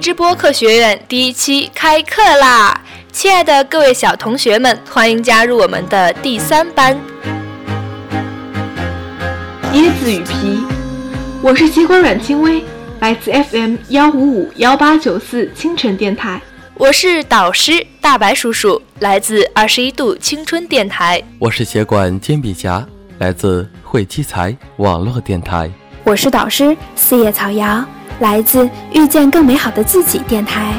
枝播客学院第一期开课啦！亲爱的各位小同学们，欢迎加入我们的第三班。椰子与皮，我是协管阮清微，来自 FM 幺五五幺八九四清晨电台。我是导师大白叔叔，来自二十一度青春电台。我是协管煎饼侠，来自会七财网络电台。我是导师四叶草瑶。来自遇见更美好的自己电台。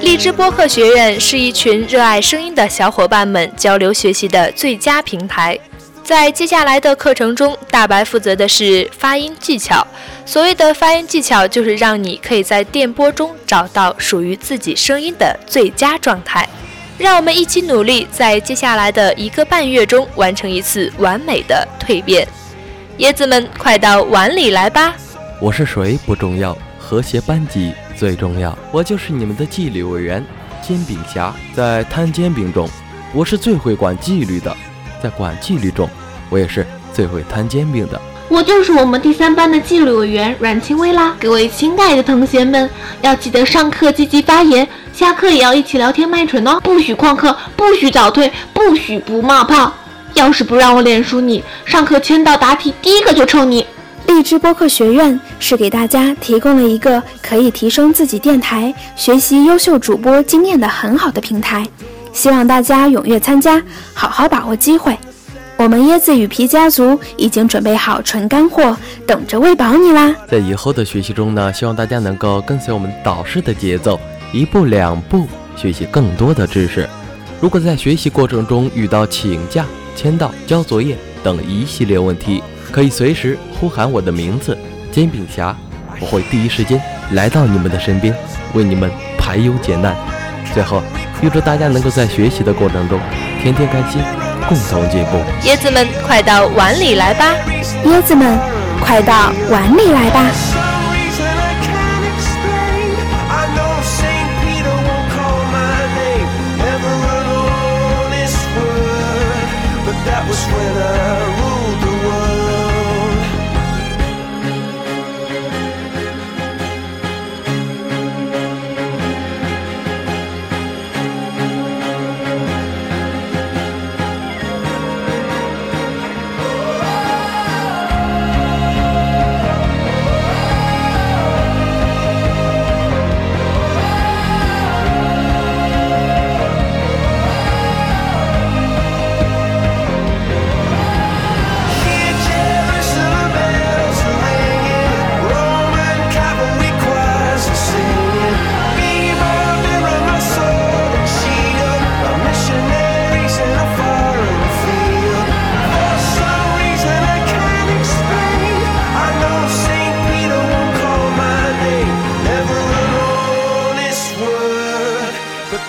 荔枝播客学院是一群热爱声音的小伙伴们交流学习的最佳平台。在接下来的课程中，大白负责的是发音技巧。所谓的发音技巧，就是让你可以在电波中找到属于自己声音的最佳状态。让我们一起努力，在接下来的一个半月中完成一次完美的蜕变。椰子们，快到碗里来吧！我是谁不重要，和谐班级最重要。我就是你们的纪律委员，煎饼侠。在摊煎饼中，我是最会管纪律的。在管纪律中，我也是最会摊煎饼的。我就是我们第三班的纪律委员阮清薇啦。各位亲爱的同学们，要记得上课积极发言，下课也要一起聊天卖蠢哦，不许旷课，不许早退，不许不冒泡。要是不让我脸熟你，上课签到答题第一个就抽你。荔枝播客学院是给大家提供了一个可以提升自己电台、学习优秀主播经验的很好的平台。希望大家踊跃参加，好好把握机会。我们椰子与皮家族已经准备好纯干货，等着喂饱你啦！在以后的学习中呢，希望大家能够跟随我们导师的节奏，一步两步学习更多的知识。如果在学习过程中遇到请假、签到、交作业等一系列问题，可以随时呼喊我的名字“煎饼侠”，我会第一时间来到你们的身边，为你们排忧解难。最后。预祝大家能够在学习的过程中天天开心，共同进步。椰子们，快到碗里来吧！椰子们，快到碗里来吧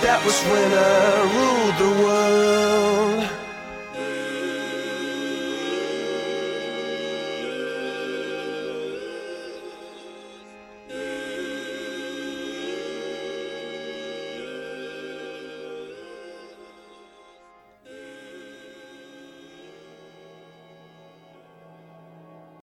That was when I ruled the world.